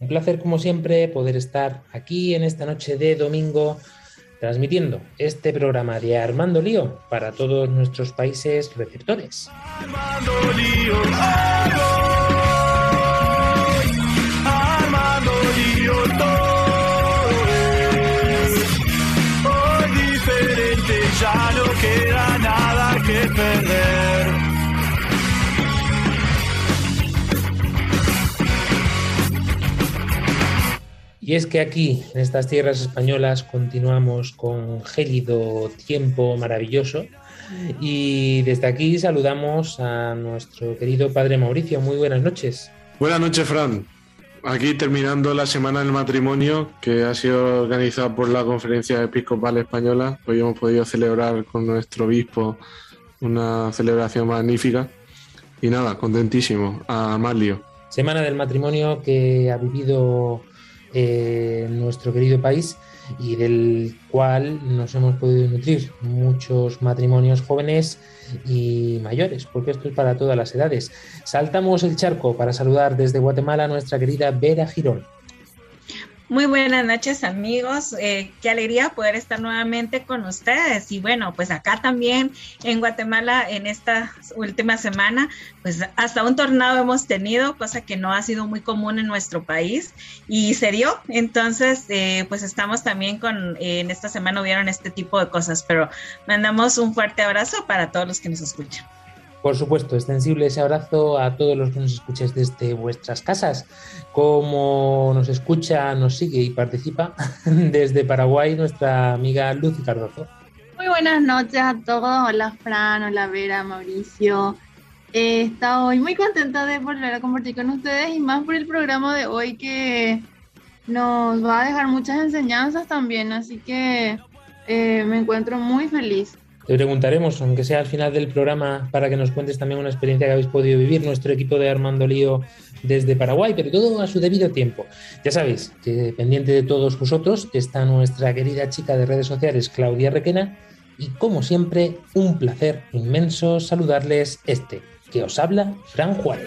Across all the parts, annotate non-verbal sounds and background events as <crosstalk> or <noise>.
Un placer, como siempre, poder estar aquí en esta noche de domingo transmitiendo este programa de Armando Lío para todos nuestros países receptores. Armando lío. Armando lío, hoy diferente, ya no queda nada que perder. Y es que aquí, en estas tierras españolas, continuamos con gélido tiempo maravilloso. Y desde aquí saludamos a nuestro querido padre Mauricio. Muy buenas noches. Buenas noches, Fran. Aquí terminando la semana del matrimonio que ha sido organizada por la Conferencia Episcopal Española. Hoy hemos podido celebrar con nuestro obispo una celebración magnífica. Y nada, contentísimo. A lío. Semana del matrimonio que ha vivido eh, nuestro querido país y del cual nos hemos podido nutrir muchos matrimonios jóvenes y mayores, porque esto es para todas las edades. Saltamos el charco para saludar desde Guatemala a nuestra querida Vera Girón. Muy buenas noches amigos, eh, qué alegría poder estar nuevamente con ustedes. Y bueno, pues acá también en Guatemala en esta última semana, pues hasta un tornado hemos tenido, cosa que no ha sido muy común en nuestro país y se dio, entonces eh, pues estamos también con, eh, en esta semana hubieron este tipo de cosas, pero mandamos un fuerte abrazo para todos los que nos escuchan. Por supuesto, extensible ese abrazo a todos los que nos escucháis desde vuestras casas. Como nos escucha, nos sigue y participa <laughs> desde Paraguay nuestra amiga Lucy Cardozo. Muy buenas noches a todos. Hola Fran, hola Vera, Mauricio. Eh, estoy muy contenta de volver a compartir con ustedes y más por el programa de hoy que nos va a dejar muchas enseñanzas también. Así que eh, me encuentro muy feliz. Te preguntaremos, aunque sea al final del programa, para que nos cuentes también una experiencia que habéis podido vivir nuestro equipo de Armando Lío desde Paraguay, pero todo a su debido tiempo. Ya sabéis que pendiente de todos vosotros está nuestra querida chica de redes sociales, Claudia Requena, y como siempre, un placer inmenso saludarles este, que os habla Fran Juárez.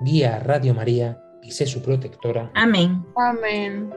guía a Radio María y sé su protectora. Amén. Amén.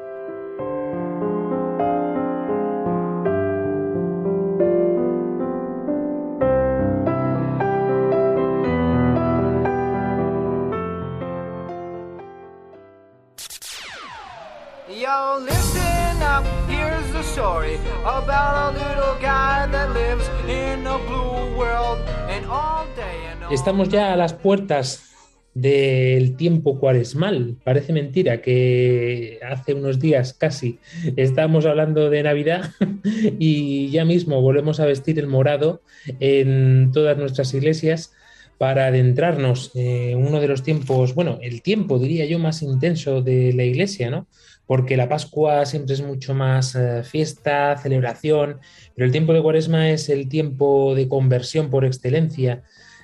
Yo, listen up, here's the story about a little guy that lives in a blue world and all day and all Estamos ya a las puertas del tiempo cuaresmal. Parece mentira que hace unos días casi estábamos hablando de Navidad <laughs> y ya mismo volvemos a vestir el morado en todas nuestras iglesias para adentrarnos en uno de los tiempos, bueno, el tiempo diría yo más intenso de la iglesia, ¿no? Porque la Pascua siempre es mucho más eh, fiesta, celebración, pero el tiempo de Cuaresma es el tiempo de conversión por excelencia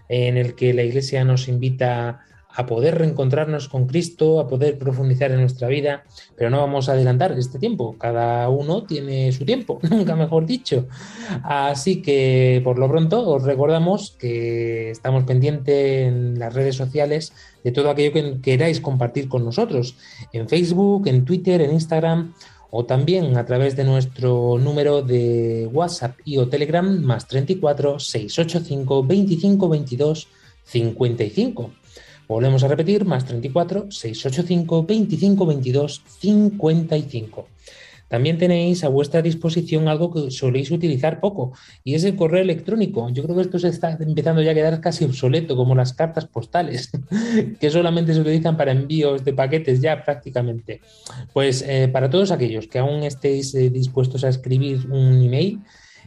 en el que la iglesia nos invita a poder reencontrarnos con Cristo, a poder profundizar en nuestra vida, pero no vamos a adelantar este tiempo, cada uno tiene su tiempo, <laughs> nunca mejor dicho. Así que por lo pronto os recordamos que estamos pendientes en las redes sociales de todo aquello que queráis compartir con nosotros, en Facebook, en Twitter, en Instagram o también a través de nuestro número de WhatsApp y o Telegram más 34 685 25 22 55. Volvemos a repetir, más 34 685 25 22 55. También tenéis a vuestra disposición algo que soléis utilizar poco y es el correo electrónico. Yo creo que esto se está empezando ya a quedar casi obsoleto, como las cartas postales, <laughs> que solamente se utilizan para envíos de paquetes ya prácticamente. Pues eh, para todos aquellos que aún estéis eh, dispuestos a escribir un email,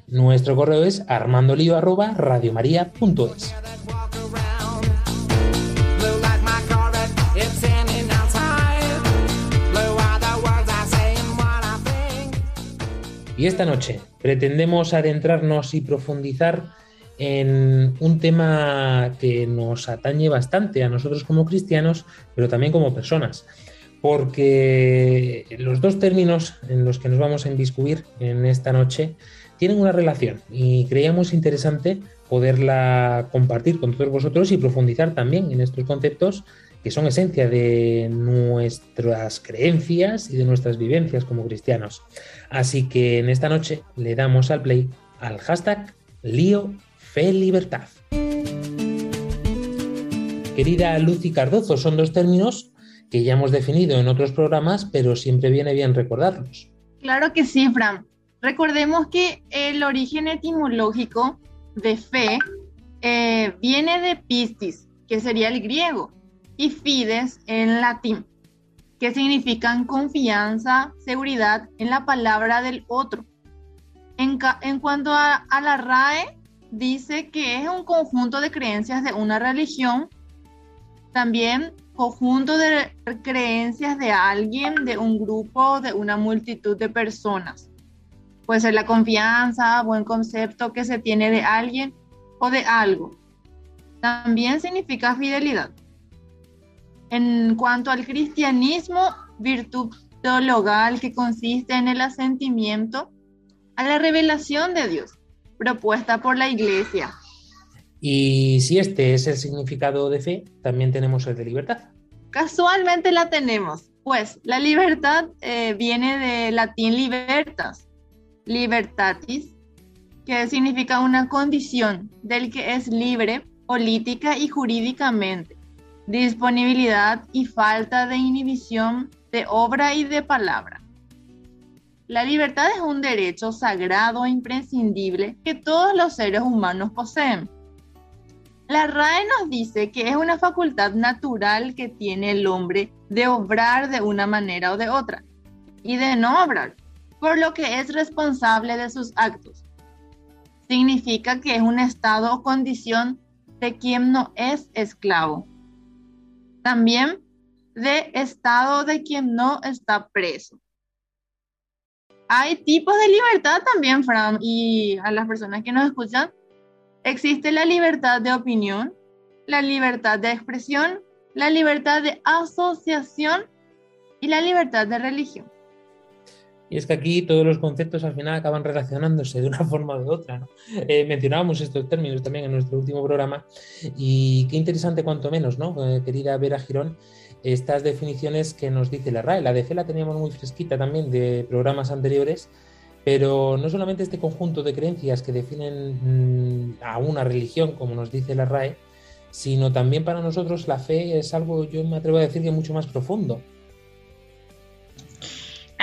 nuestro correo es armandolio@radiomaria.es. Y esta noche pretendemos adentrarnos y profundizar en un tema que nos atañe bastante a nosotros como cristianos, pero también como personas. Porque los dos términos en los que nos vamos a inviscuir en esta noche tienen una relación y creíamos interesante poderla compartir con todos vosotros y profundizar también en estos conceptos que son esencia de nuestras creencias y de nuestras vivencias como cristianos. Así que en esta noche le damos al play al hashtag Lío Fe Libertad. Querida Lucy Cardozo, son dos términos que ya hemos definido en otros programas, pero siempre viene bien recordarlos. Claro que sí, Fran. Recordemos que el origen etimológico de fe eh, viene de pistis, que sería el griego, y fides en latín, que significan confianza, seguridad en la palabra del otro. En, en cuanto a, a la RAE, dice que es un conjunto de creencias de una religión, también conjunto de creencias de alguien, de un grupo, de una multitud de personas. Puede ser la confianza, buen concepto que se tiene de alguien o de algo. También significa fidelidad. En cuanto al cristianismo, virtud teologal que consiste en el asentimiento a la revelación de Dios, propuesta por la iglesia. Y si este es el significado de fe, también tenemos el de libertad. Casualmente la tenemos, pues la libertad eh, viene de latín libertas, libertatis, que significa una condición del que es libre política y jurídicamente, disponibilidad y falta de inhibición de obra y de palabra. La libertad es un derecho sagrado e imprescindible que todos los seres humanos poseen. La RAE nos dice que es una facultad natural que tiene el hombre de obrar de una manera o de otra y de no obrar, por lo que es responsable de sus actos. Significa que es un estado o condición de quien no es esclavo. También de estado de quien no está preso. Hay tipos de libertad también, Fran, y a las personas que nos escuchan, existe la libertad de opinión, la libertad de expresión, la libertad de asociación y la libertad de religión. Y es que aquí todos los conceptos al final acaban relacionándose de una <laughs> forma u otra. ¿no? Eh, mencionábamos estos términos también en nuestro último programa y qué interesante cuanto menos, ¿no? Eh, querida Vera Girón, estas definiciones que nos dice la RAE. La de fe la teníamos muy fresquita también de programas anteriores, pero no solamente este conjunto de creencias que definen mm, a una religión, como nos dice la RAE, sino también para nosotros la fe es algo, yo me atrevo a decir que mucho más profundo.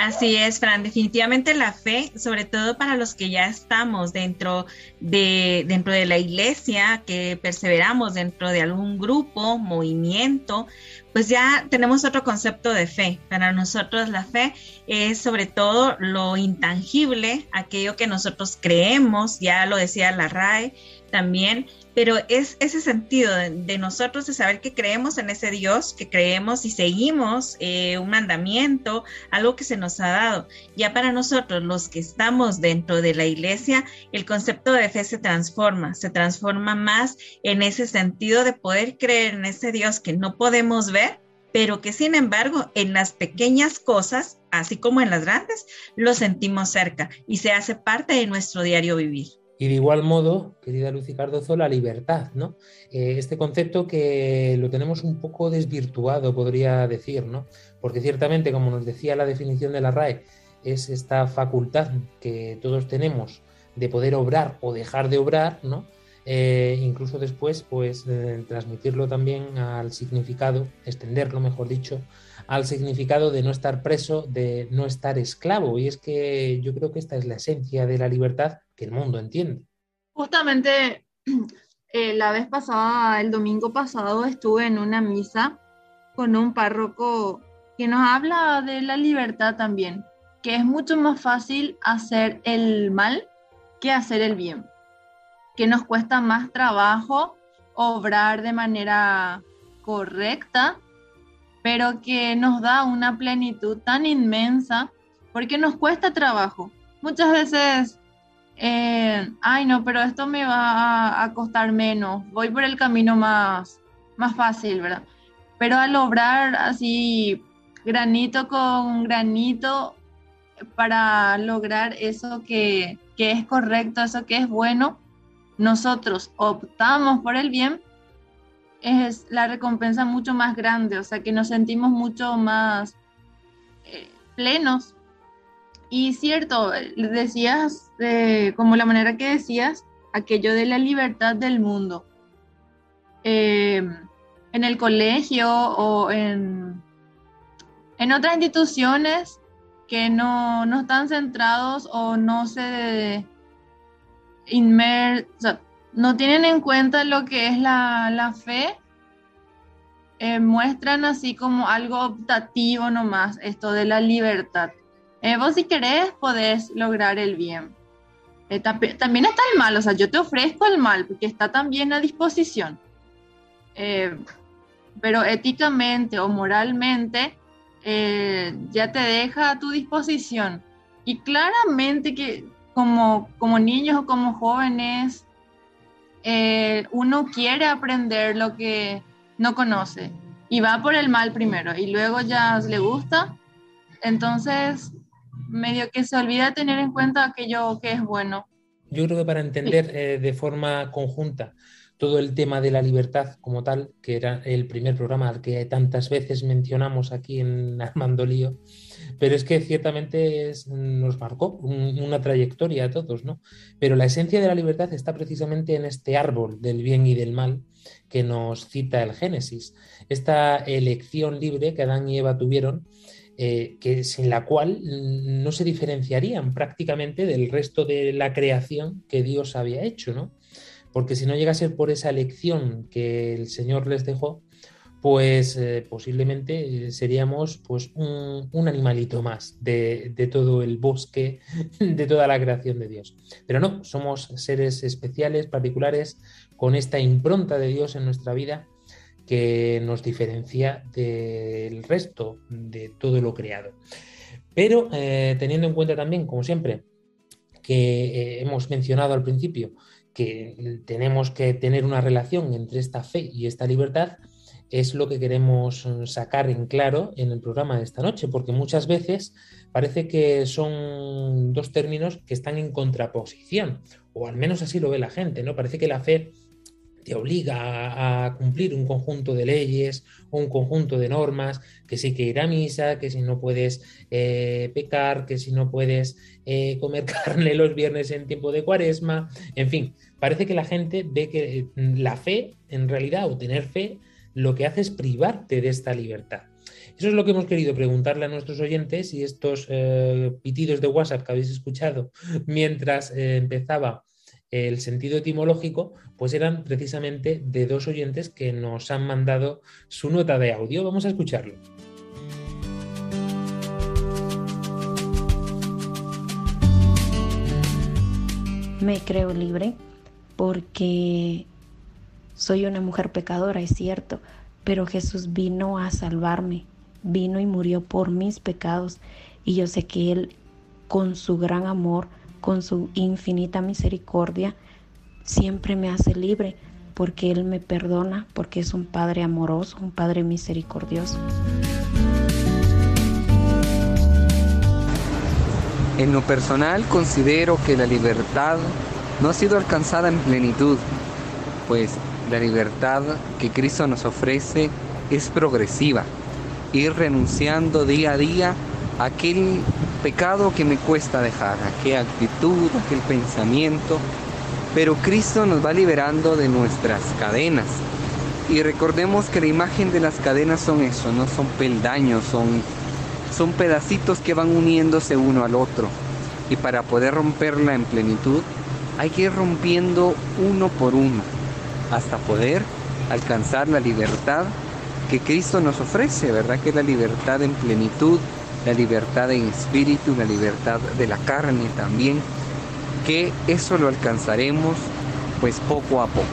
Así es, Fran. Definitivamente la fe, sobre todo para los que ya estamos dentro de, dentro de la iglesia, que perseveramos dentro de algún grupo, movimiento, pues ya tenemos otro concepto de fe. Para nosotros la fe es sobre todo lo intangible, aquello que nosotros creemos, ya lo decía la RAE también, pero es ese sentido de, nosotros de saber que creemos en ese Dios, que creemos y seguimos eh, un mandamiento, algo que se nos ha dado. Ya para nosotros, los que estamos dentro de la iglesia, el concepto de fe se transforma, se transforma más en ese sentido de poder creer en ese Dios que no podemos ver, pero que sin embargo en las pequeñas cosas, así como en las grandes, lo sentimos cerca y se hace parte de nuestro diario vivir. Y de igual modo, querida Lucy Cardozo, la libertad, ¿no? Eh, este concepto que lo tenemos un poco desvirtuado, podría decir, ¿no? Porque ciertamente, como nos decía la definición de la RAE, es esta facultad que todos tenemos de poder obrar o dejar de obrar, ¿no? Eh, incluso después, pues, eh, transmitirlo también al significado, extenderlo, mejor dicho, al significado de no estar preso, de no estar esclavo. Y es que yo creo que esta es la esencia de la libertad el mundo entiende. Justamente <clears throat> eh, la vez pasada, el domingo pasado, estuve en una misa con un párroco que nos habla de la libertad también, que es mucho más fácil hacer el mal que hacer el bien, que nos cuesta más trabajo obrar de manera correcta, pero que nos da una plenitud tan inmensa porque nos cuesta trabajo. Muchas veces eh, ay no, pero esto me va a, costar menos, voy por el camino más, más fácil, ¿verdad? Pero al obrar así granito con granito para lograr eso que, que es correcto, eso que es bueno, nosotros optamos por el bien, es la recompensa mucho más grande, o sea que nos sentimos mucho más eh, plenos y cierto, decías, como la manera que decías, aquello de la libertad del mundo. Em, en el colegio o en, en otras instituciones que no, están centrados o no se inmer, no tienen en cuenta lo que es la, fe, eh, muestran así como algo optativo nomás, esto de la libertad. Eh, vos si querés podés lograr el bien. Eh, también está el mal, o sea, yo te ofrezco el mal porque está también a disposición. Eh, pero éticamente o moralmente ya te deja a tu disposición. Y claramente que como, como niños o como jóvenes, uno quiere aprender lo que no conoce y va por el mal primero y luego ya le gusta. Entonces, medio que se olvida tener en cuenta aquello que es bueno. Yo creo que para entender eh, de forma conjunta todo el tema de la libertad como tal, que era el primer programa al que tantas veces mencionamos aquí en Armando Lío, pero es que ciertamente nos marcó una trayectoria a todos, ¿no? Pero la esencia de la libertad está precisamente en este árbol del bien y del mal que nos cita el Génesis, esta elección libre que Adán y Eva tuvieron eh, que sin la cual no se diferenciarían prácticamente del resto de la creación que Dios había hecho, ¿no? Porque si no llega a ser por esa elección que el Señor les dejó, pues eh, posiblemente seríamos pues un, animalito más de, de, todo el bosque, <laughs> de toda la creación de Dios. Pero no, somos seres especiales, particulares, con esta impronta de Dios en nuestra vida que nos diferencia del resto de todo lo creado. Pero eh, teniendo en cuenta también, como siempre, que eh, hemos mencionado al principio que tenemos que tener una relación entre esta fe y esta libertad, es lo que queremos sacar en claro en el programa de esta noche, porque muchas veces parece que son dos términos que están en contraposición, o al menos así lo ve la gente, ¿no? Parece que la fe te obliga a, cumplir un conjunto de leyes o un conjunto de normas, que si que ir a misa, que si no puedes eh, pecar, que si no puedes eh, comer <laughs> carne los viernes en tiempo de cuaresma, en fin, parece que la gente ve que mm, la fe, en realidad, o tener fe, lo que hace es privarte de esta libertad. Eso es lo que hemos querido preguntarle a nuestros oyentes y estos eh, pitidos de WhatsApp que habéis escuchado mientras empezaba el sentido etimológico, pues eran precisamente de dos oyentes que nos han mandado su nota de audio. Vamos a escucharlo. Me creo libre porque soy una mujer pecadora, es cierto, pero Jesús vino a salvarme, vino y murió por mis pecados y yo sé que Él con su gran amor, con su infinita misericordia, siempre me hace libre porque Él me perdona, porque es un Padre amoroso, un Padre misericordioso. En lo personal considero que la libertad no ha sido alcanzada en plenitud, pues la libertad que Cristo nos ofrece es progresiva, ir renunciando día a día a aquel pecado que me cuesta dejar, aquella actitud, aquel pensamiento, pero Cristo nos va liberando de nuestras cadenas. Y recordemos que la imagen de las cadenas son eso, no son peldaños, son, son pedacitos que van uniéndose uno al otro. Y para poder romperla en plenitud, hay que ir rompiendo uno por uno hasta poder alcanzar la libertad que Cristo nos ofrece, ¿verdad? Que es la libertad en plenitud, la libertad en espíritu, la libertad de la carne también, que eso lo alcanzaremos pues poco a poco.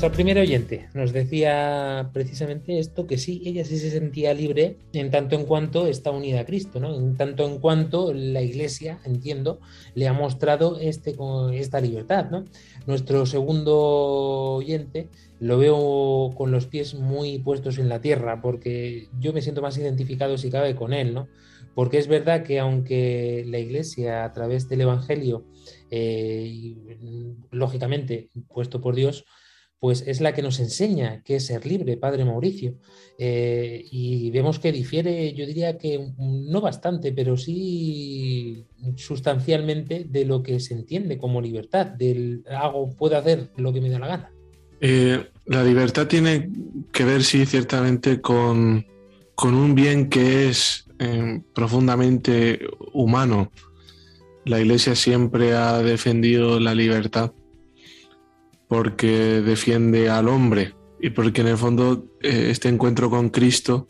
Nuestra primera oyente nos decía precisamente esto, que sí, ella sí se sentía libre en tanto en cuanto está unida a Cristo, ¿no? En tanto en cuanto la Iglesia, entiendo, le ha mostrado este, esta libertad, ¿no? Nuestro segundo oyente lo veo con los pies muy puestos en la tierra, porque yo me siento más identificado si cabe con él, ¿no? Porque es verdad que aunque la Iglesia a través del Evangelio, eh, lógicamente puesto por Dios, pues es la que nos enseña qué es ser libre, Padre Mauricio. Eh, y vemos que difiere, yo diría que no bastante, pero sí sustancialmente de lo que se entiende como libertad, del hago, puedo hacer lo que me da la gana. Eh, la libertad tiene que ver, sí, ciertamente con, con un bien que es eh, profundamente humano. La Iglesia siempre ha defendido la libertad porque defiende al hombre y porque en el fondo eh, este encuentro con Cristo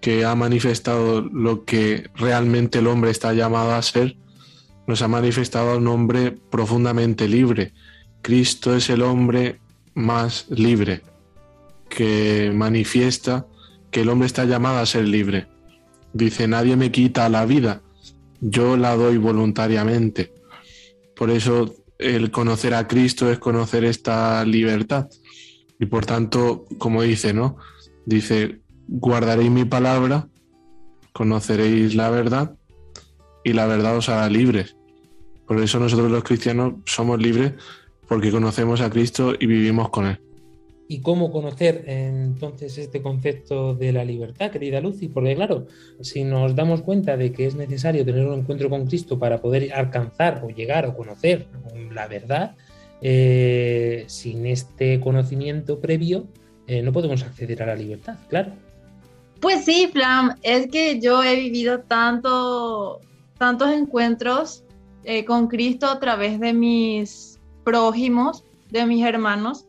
que ha manifestado lo que realmente el hombre está llamado a ser, nos ha manifestado a un hombre profundamente libre. Cristo es el hombre más libre, que manifiesta que el hombre está llamado a ser libre. Dice, nadie me quita la vida, yo la doy voluntariamente. Por eso el conocer a Cristo es conocer esta libertad. Y por tanto, como dice, ¿no? Dice, guardaréis mi palabra, conoceréis la verdad y la verdad os hará libres. Por eso nosotros los cristianos somos libres porque conocemos a Cristo y vivimos con Él. ¿Y cómo conocer entonces este concepto de la libertad, querida Lucy? Porque claro, si nos damos cuenta de que es necesario tener un encuentro con Cristo para poder alcanzar o llegar o conocer la verdad, eh, sin este conocimiento previo eh, no podemos acceder a la libertad, claro. Pues sí, Flam, es que yo he vivido tanto, tantos encuentros eh, con Cristo a través de mis prójimos, de mis hermanos,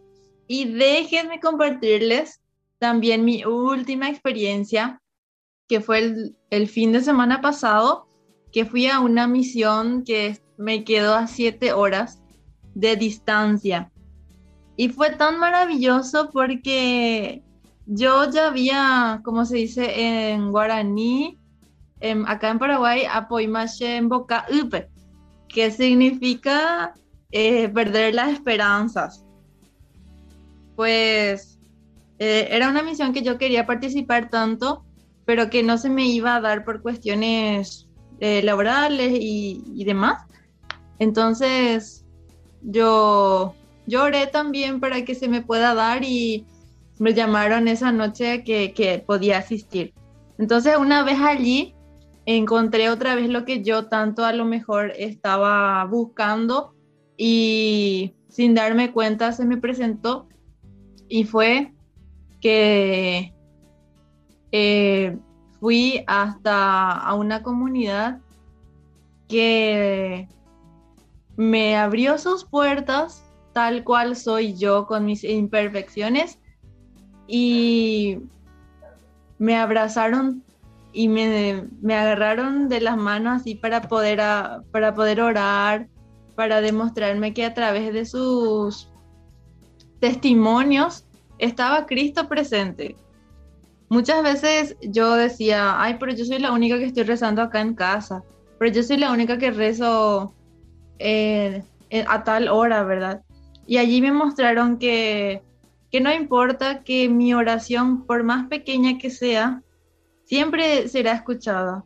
y déjenme compartirles también mi última experiencia, que fue el, fin de semana pasado, que fui a una misión que me quedó a siete horas de distancia. Y fue tan maravilloso porque yo ya había, como se dice en guaraní, acá en Paraguay, apoimache en boca upe, que significa eh, perder las esperanzas pues eh, era una misión que yo quería participar tanto, pero que no se me iba a dar por cuestiones eh, laborales y, demás. Entonces yo lloré también para que se me pueda dar y me llamaron esa noche que, que podía asistir. Entonces una vez allí encontré otra vez lo que yo tanto a lo mejor estaba buscando y sin darme cuenta se me presentó y fue que eh, fui hasta a una comunidad que me abrió sus puertas tal cual soy yo con mis imperfecciones y me abrazaron y me, me agarraron de las manos así para poder, para poder orar, para demostrarme que a través de sus testimonios estaba Cristo presente. Muchas veces yo decía, ay, pero yo soy la única que estoy rezando acá en casa, pero yo soy la única que rezo eh, eh, a tal hora, ¿verdad? Y allí me mostraron que, que no importa que mi oración, por más pequeña que sea, siempre será escuchada.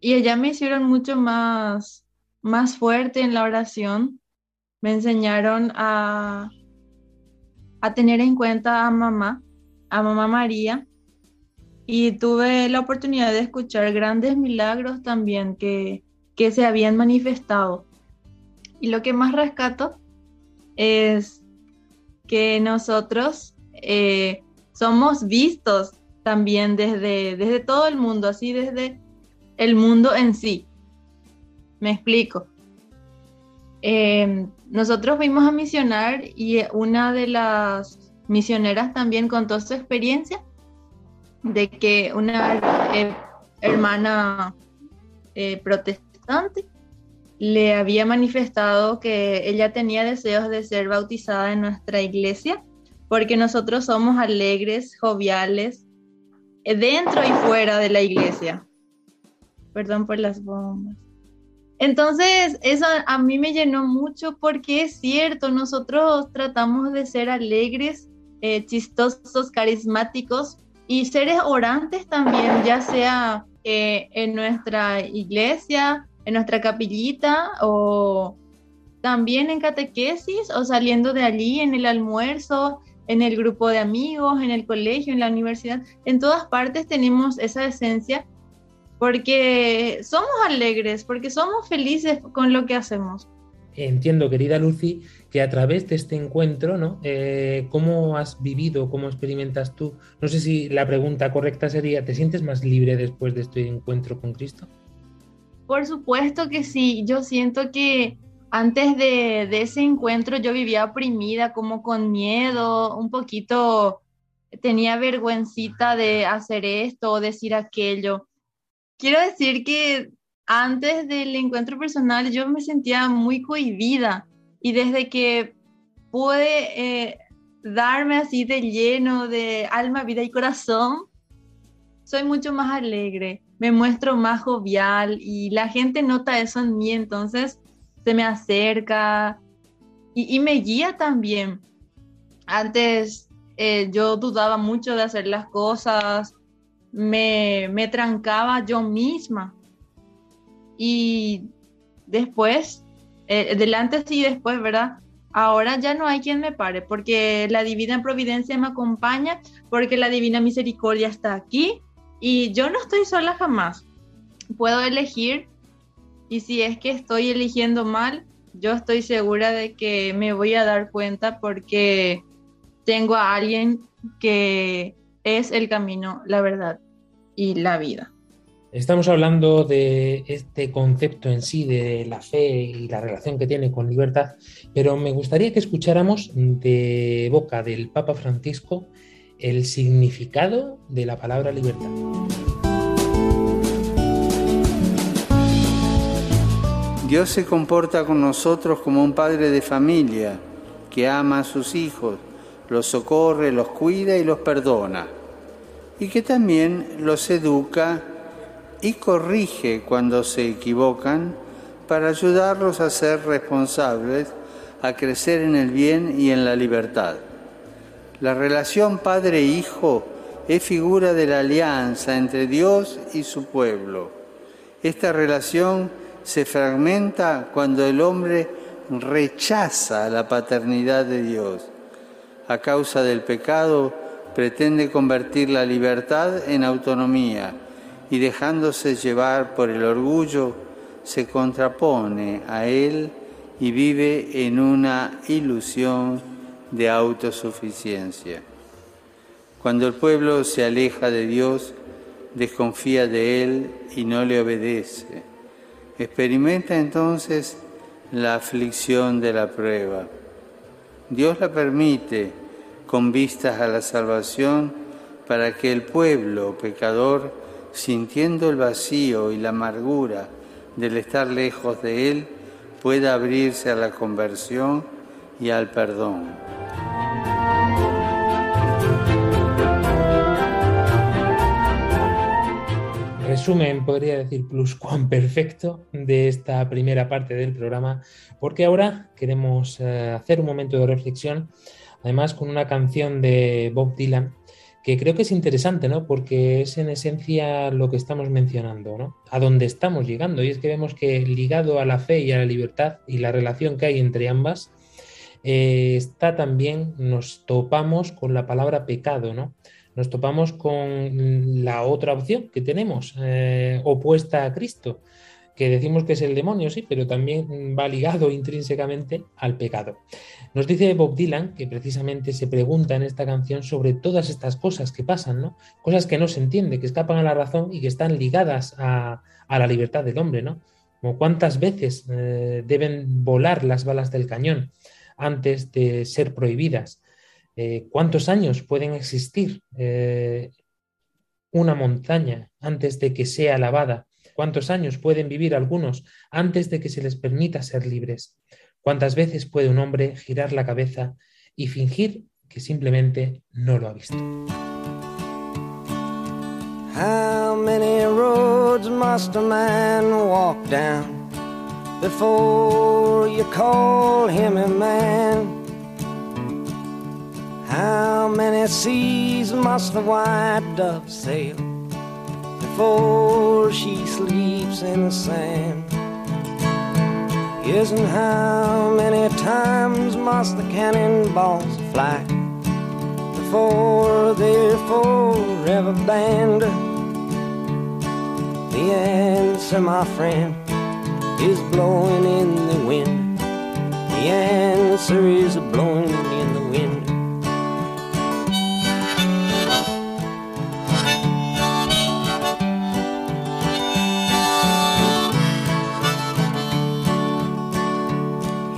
Y allá me hicieron mucho más, más fuerte en la oración. Me enseñaron a, a tener en cuenta a mamá, a mamá María. Y tuve la oportunidad de escuchar grandes milagros también que, que se habían manifestado. Y lo que más rescato es que nosotros eh, somos vistos también desde, desde todo el mundo, así desde el mundo en sí. Me explico. Eh, nosotros fuimos a misionar y una de las misioneras también contó su experiencia de que una hermana eh, protestante le había manifestado que ella tenía deseos de ser bautizada en nuestra iglesia porque nosotros somos alegres, joviales, eh, dentro y fuera de la iglesia. Perdón por las bombas. Entonces, eso a mí me llenó mucho porque es cierto, nosotros tratamos de ser alegres, eh, chistosos, carismáticos y seres orantes también, ya sea eh, en nuestra iglesia, en nuestra capillita o también en catequesis o saliendo de allí en el almuerzo, en el grupo de amigos, en el colegio, en la universidad. En todas partes tenemos esa esencia porque somos alegres, porque somos felices con lo que hacemos. Entiendo, querida Lucy, que a través de este encuentro, ¿no? Eh, ¿Cómo has vivido, cómo experimentas tú? No sé si la pregunta correcta sería, ¿te sientes más libre después de este encuentro con Cristo? Por supuesto que sí, yo siento que antes de, de ese encuentro yo vivía oprimida, como con miedo, un poquito tenía vergüencita de hacer esto o decir aquello. Quiero decir que antes del encuentro personal yo me sentía muy cohibida y desde que pude eh, darme así de lleno de alma, vida y corazón, soy mucho más alegre, me muestro más jovial y la gente nota eso en mí, entonces se me acerca y, me guía también. Antes eh, yo dudaba mucho de hacer las cosas, me, me trancaba yo misma y después, eh, delante sí después, ¿verdad? Ahora ya no hay quien me pare, porque la divina providencia me acompaña, porque la divina misericordia está aquí y yo no estoy sola jamás. Puedo elegir y si es que estoy eligiendo mal, yo estoy segura de que me voy a dar cuenta porque tengo a alguien que es el camino, la verdad y la vida. Estamos hablando de este concepto en sí, de la fe y la relación que tiene con libertad, pero me gustaría que escucháramos de boca del Papa Francisco el significado de la palabra libertad. Dios se comporta con nosotros como un padre de familia que ama a sus hijos, los socorre, los cuida y los perdona, y que también los educa y corrige cuando se equivocan para ayudarlos a ser responsables, a crecer en el bien y en la libertad. La relación padre-hijo es figura de la alianza entre Dios y su pueblo. Esta relación se fragmenta cuando el hombre rechaza la paternidad de Dios. A causa del pecado, pretende convertir la libertad en autonomía y dejándose llevar por el orgullo, se contrapone a él y vive en una ilusión de autosuficiencia. Cuando el pueblo se aleja de Dios, desconfía de él y no le obedece. experimenta entonces la aflicción de la prueba. Dios la permite con vistas a la salvación para que el pueblo pecador, sintiendo el vacío y la amargura del estar lejos de Él, pueda abrirse a la conversión y al perdón. resumen, podría decir, plus cuán perfecto de esta primera parte del programa, porque ahora queremos eh, hacer un momento de reflexión, además con una canción de Bob Dylan, que creo que es interesante, ¿no? Porque es en esencia lo que estamos mencionando, ¿no? A dónde estamos llegando. Y es que vemos que ligado a la fe y a la libertad y la relación que hay entre ambas, eh, está también, nos topamos con la palabra pecado, ¿no? nos topamos con la otra opción que tenemos, eh, opuesta a Cristo, que decimos que es el demonio, sí, pero también va ligado <laughs> intrínsecamente al pecado. Nos dice Bob Dylan que precisamente se pregunta en esta canción sobre todas estas cosas que pasan, ¿no? Cosas que no se entiende, que escapan a la razón y que están ligadas a, la libertad del hombre, ¿no? Como cuántas veces eh, deben volar las balas del cañón antes de ser prohibidas. Eh, ¿Cuántos años pueden existir eh, una montaña antes de que sea lavada? ¿Cuántos años pueden vivir algunos antes de que se les permita ser libres? ¿Cuántas veces puede un hombre girar la cabeza y fingir que simplemente no lo ha visto? How many roads must a man walk down before you call him a man? How many seas must the white dove sail before she sleeps in the sand? Yes, and how many times must the cannonballs fly before they're forever banned? The answer, my friend, is blowing in the wind. The answer is blowing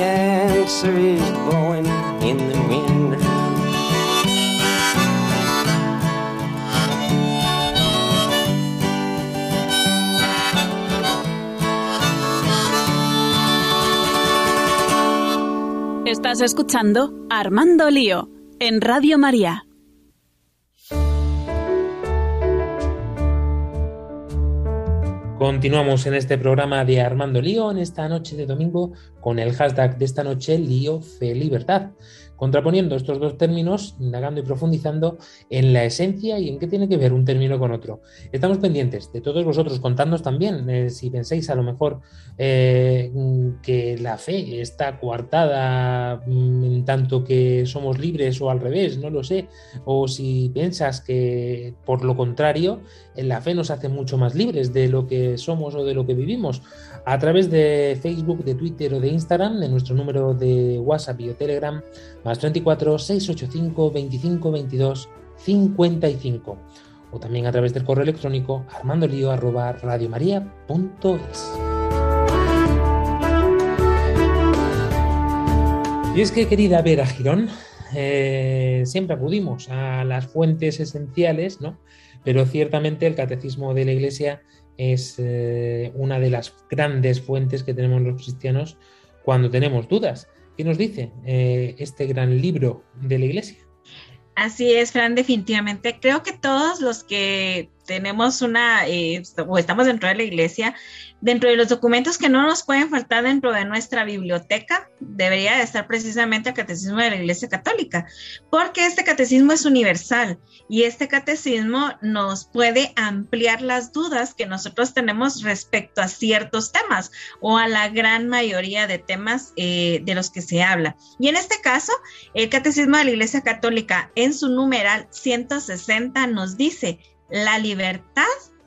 Answer is blowing in the wind. Estás escuchando Armando Lío en Radio María. Continuamos en este programa de Armando Lío en esta noche de domingo con el hashtag de esta noche lío fe libertad. Contraponiendo estos dos términos, indagando y profundizando en la esencia y en qué tiene que ver un término con otro. Estamos pendientes de todos vosotros, contándonos también, eh, si pensáis a lo mejor eh, que la fe está coartada mm, en tanto que somos libres o al revés, no lo sé, o si piensas que por lo contrario, la fe nos hace mucho más libres de lo que somos o de lo que vivimos a través de Facebook, de Twitter o de Instagram, de nuestro número de WhatsApp y o Telegram, más 34 685 25 22 55. O también a través del correo electrónico armandolio arroba radiomaria.es. Y es que, querida Vera Girón, eh, siempre acudimos a las fuentes esenciales, ¿no? Pero ciertamente el catecismo de la Iglesia es eh, una de las grandes fuentes que tenemos los cristianos cuando tenemos dudas. ¿Qué nos dice eh, este gran libro de la Iglesia? Así es, Fran, definitivamente. Creo que todos los que tenemos una, eh, o estamos dentro de la iglesia, dentro de los documentos que no nos pueden faltar dentro de nuestra biblioteca, debería de estar precisamente el catecismo de la iglesia católica, porque este catecismo es universal y este catecismo nos puede ampliar las dudas que nosotros tenemos respecto a ciertos temas o a la gran mayoría de temas eh, de los que se habla. Y en este caso, el catecismo de la iglesia católica en su numeral 160 nos dice, la libertad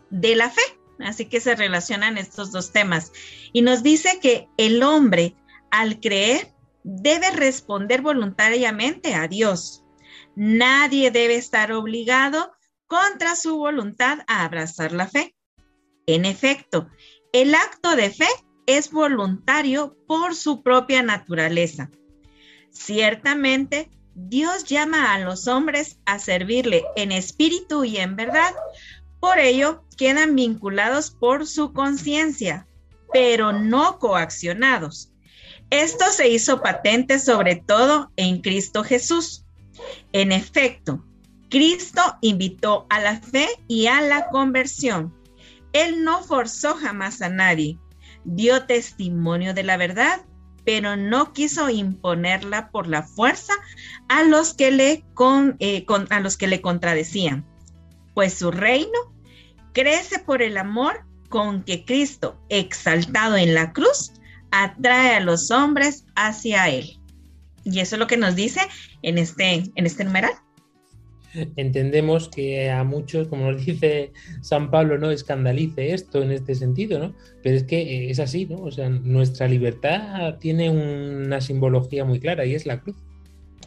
de la fe. Así que se relacionan estos dos temas. Y nos dice que el hombre, al creer, debe responder voluntariamente a Dios. Nadie debe estar obligado contra su voluntad a abrazar la fe. En efecto, el acto de fe es voluntario por su propia naturaleza. Ciertamente, Dios llama a los hombres a servirle en espíritu y en verdad. Por ello, quedan vinculados por su conciencia, pero no coaccionados. Esto se hizo patente sobre todo en Cristo Jesús. En efecto, Cristo invitó a la fe y a la conversión. Él no forzó jamás a nadie, dio testimonio de la verdad pero no quiso imponerla por la fuerza a los que le, eh, a los que le contradecían, pues su reino crece por el amor con que Cristo, exaltado en la cruz, atrae a los hombres hacia Él. Y eso es lo que nos dice en este, en este numeral entendemos que a muchos, como nos dice San Pablo, no escandalice esto en este sentido, ¿no? Pero es que es así, ¿no? O sea, nuestra libertad tiene una simbología muy clara y es la cruz.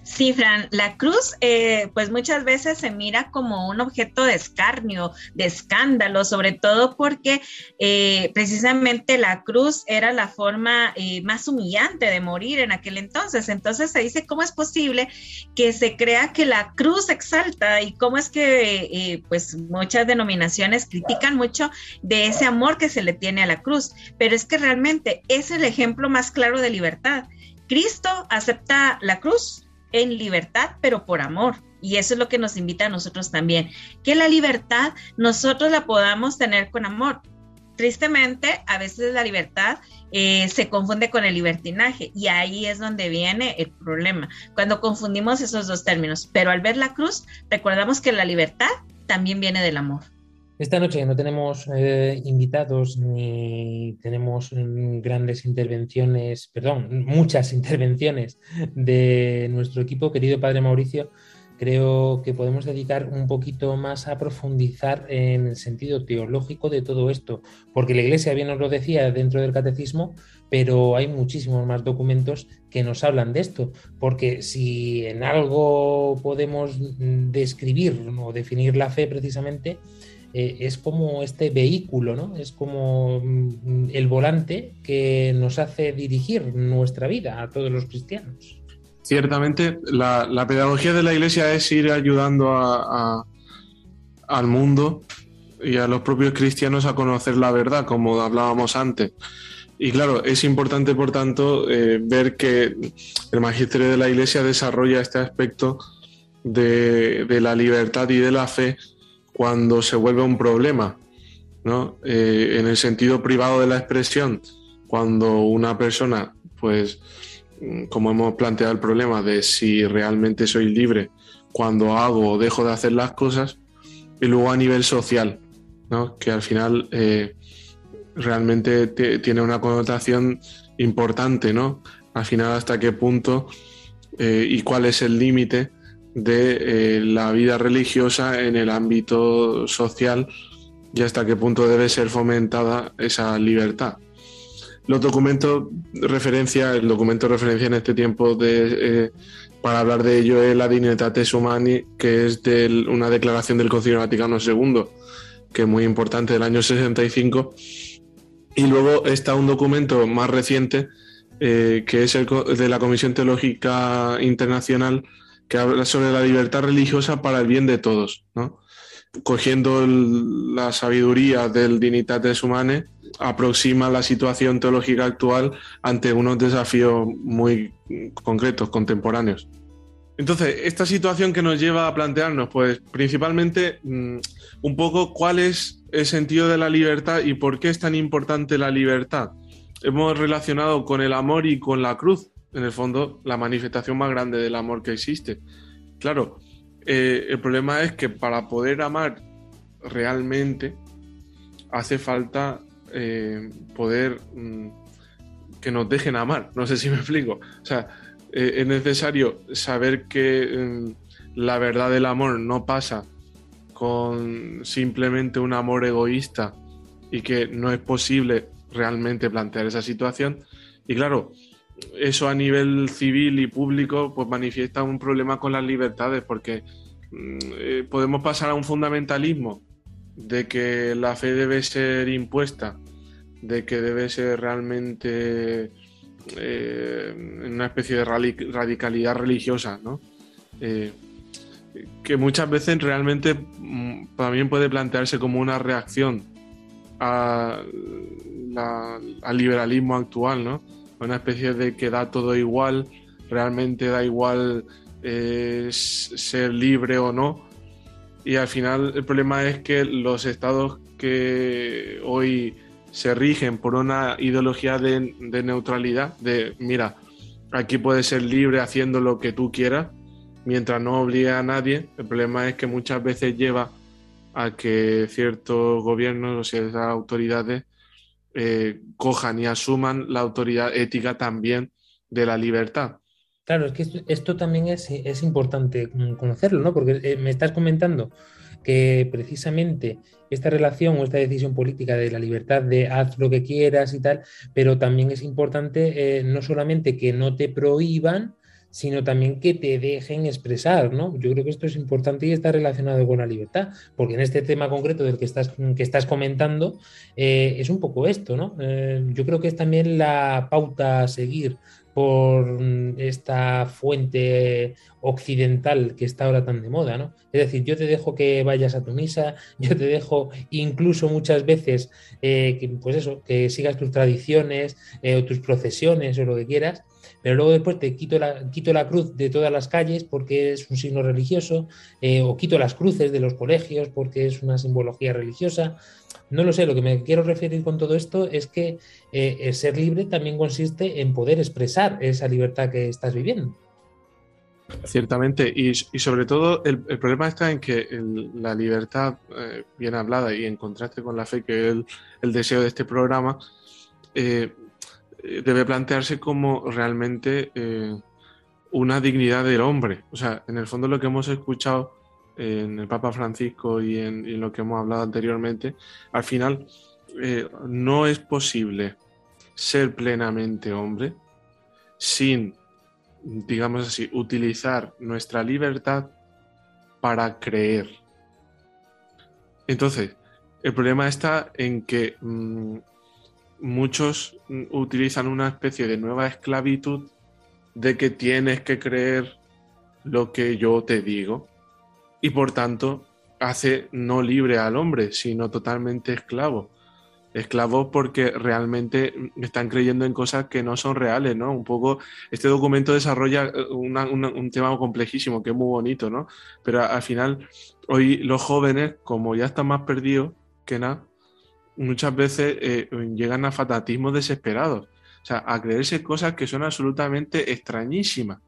Sí, Fran, la cruz eh, pues muchas veces se mira como un objeto de escarnio, de escándalo, sobre todo porque eh, precisamente la cruz era la forma eh, más humillante de morir en aquel entonces. Entonces se dice cómo es posible que se crea que la cruz exalta y cómo es que pues muchas denominaciones critican mucho de ese amor que se le tiene a la cruz, pero es que realmente es el ejemplo más claro de libertad. Cristo acepta la cruz, en libertad, pero por amor. Y eso es lo que nos invita a nosotros también, que la libertad nosotros la podamos tener con amor. Tristemente, a veces la libertad eh, se confunde con el libertinaje y ahí es donde viene el problema, cuando confundimos esos dos términos. Pero al ver la cruz, recordamos que la libertad también viene del amor. Esta noche no tenemos eh, invitados ni tenemos mm, grandes intervenciones, perdón, muchas <laughs> intervenciones de nuestro equipo, querido Padre Mauricio. Creo que podemos dedicar un poquito más a profundizar en el sentido teológico de todo esto, porque la Iglesia bien nos lo decía dentro del catecismo, pero hay muchísimos más documentos que nos hablan de esto, porque si en algo podemos mm, describir o definir la fe precisamente, eh, es como este vehículo, ¿no? Es como mm, el volante que nos hace dirigir nuestra vida a todos los cristianos. Ciertamente, la, pedagogía de la Iglesia es ir ayudando al mundo y a los propios cristianos a conocer la verdad, como hablábamos antes. Y claro, es importante, por tanto, eh, ver que el magisterio de la Iglesia desarrolla este aspecto de, de la libertad y de la fe cuando se vuelve un problema, ¿no? Eh, en el sentido privado de la expresión, cuando una persona pues mm, como hemos planteado el problema de si realmente soy libre cuando hago o dejo de hacer las cosas, y luego a nivel social, ¿no? que al final eh, realmente te- tiene una connotación importante, ¿no? Al final hasta qué punto eh, y cuál es el límite de eh, la vida religiosa en el ámbito social y hasta qué punto debe ser fomentada esa libertad. Los documentos referencia, el documento referencia en este tiempo de, eh, para hablar de ello es la Dignitatis Humani, que es de una declaración del Concilio Vaticano II, que es muy importante del año 65. Y luego está un documento más reciente, eh, que es el de la Comisión Teológica Internacional, que habla sobre la libertad religiosa para el bien de todos, ¿no? cogiendo la sabiduría del Dignitatis Humanae, aproxima la situación teológica actual ante unos desafíos muy concretos, contemporáneos. Entonces, esta situación que nos lleva a plantearnos, pues principalmente mm, un poco cuál es el sentido de la libertad y por qué es tan importante la libertad. Hemos relacionado con el amor y con la cruz, en el fondo, la manifestación más grande del amor que existe. Claro, eh, el problema es que para poder amar realmente hace falta eh, poder mm, que nos dejen amar. No sé si me explico. O sea, eh, es necesario saber que mm, la verdad del amor no pasa con simplemente un amor egoísta y que no es posible realmente plantear esa situación. Y claro, eso a nivel civil y público pues manifiesta un problema con las libertades porque mm, eh, podemos pasar a un fundamentalismo de que la fe debe ser impuesta, de que debe ser realmente eh, una especie de radicalidad religiosa, ¿no? Eh, que muchas veces realmente mm, también puede plantearse como una reacción a la- al liberalismo actual, ¿no? Una especie de que da todo igual, realmente da igual eh, ser libre o no. Y al final el problema es que los estados que hoy se rigen por una ideología de, de neutralidad, de mira, aquí puedes ser libre haciendo lo que tú quieras, mientras no obligue a nadie. El problema es que muchas veces lleva a que ciertos gobiernos o ciertas autoridades eh, cojan y asuman la autoridad ética también de la libertad. Claro, es que esto, también es, es importante conocerlo, ¿no? Porque eh, me estás comentando que precisamente esta relación o esta decisión política de la libertad de haz lo que quieras y tal, pero también es importante eh, no solamente que no te prohíban, sino también que te dejen expresar, ¿no? Yo creo que esto es importante y está relacionado con la libertad, porque en este tema concreto del que estás, que estás comentando eh, es un poco esto, ¿no? Eh, yo creo que es también la pauta a seguir por mm, esta fuente occidental que está ahora tan de moda, ¿no? Es decir, yo te dejo que vayas a tu misa, <laughs> yo te dejo incluso muchas veces eh, que, pues eso, que sigas tus tradiciones o tus procesiones o lo que quieras, pero luego después te quito la, quito la cruz de todas las calles porque es un signo religioso, eh, o quito las cruces de los colegios porque es una simbología religiosa. No lo sé, lo que me quiero referir con todo esto es que eh, el ser libre también consiste en poder expresar esa libertad que estás viviendo. Ciertamente, y, sobre todo el, el problema está en que la libertad eh, bien hablada y en contraste con la fe, que es el, el deseo de este programa, debe plantearse como realmente eh, una dignidad del hombre. O sea, en el fondo lo que hemos escuchado en el Papa Francisco y en, lo que hemos hablado anteriormente, al final eh, no es posible ser plenamente hombre sin digamos así, utilizar nuestra libertad para creer. Entonces, el problema está en que mm, muchos utilizan una especie de nueva esclavitud de que tienes que creer lo que yo te digo y por tanto hace no libre al hombre, sino totalmente esclavo esclavos porque realmente están creyendo en cosas que no son reales, ¿no? Un poco, este documento desarrolla un tema complejísimo que es muy bonito, ¿no? Pero al final, hoy los jóvenes, como ya están más perdidos que nada, muchas veces eh, llegan a fanatismos desesperados, O sea, a creerse cosas que son absolutamente extrañísimas.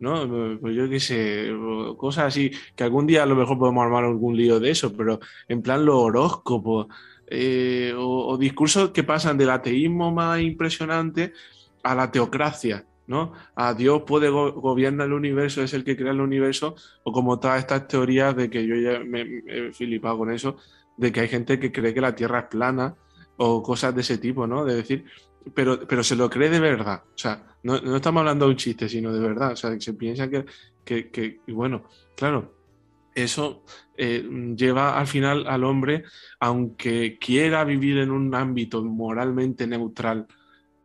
¿no? Pues yo qué sé, cosas así, que algún día a lo mejor podemos armar algún lío de eso, pero en plan los horóscopos, eh, o, discursos que pasan del ateísmo más impresionante a la teocracia, ¿no? A Dios puede go- gobierna el universo, es el que crea el universo, o como todas estas teorías de que yo ya me, me he flipado con eso, de que hay gente que cree que la Tierra es plana, o cosas de ese tipo, ¿no? De decir, pero, pero se lo cree de verdad. O sea, no, estamos hablando de un chiste, sino de verdad. O sea, se piensa que, que, que- y bueno, claro, eso eh, lleva al final al hombre, aunque quiera vivir en un ámbito moralmente neutral,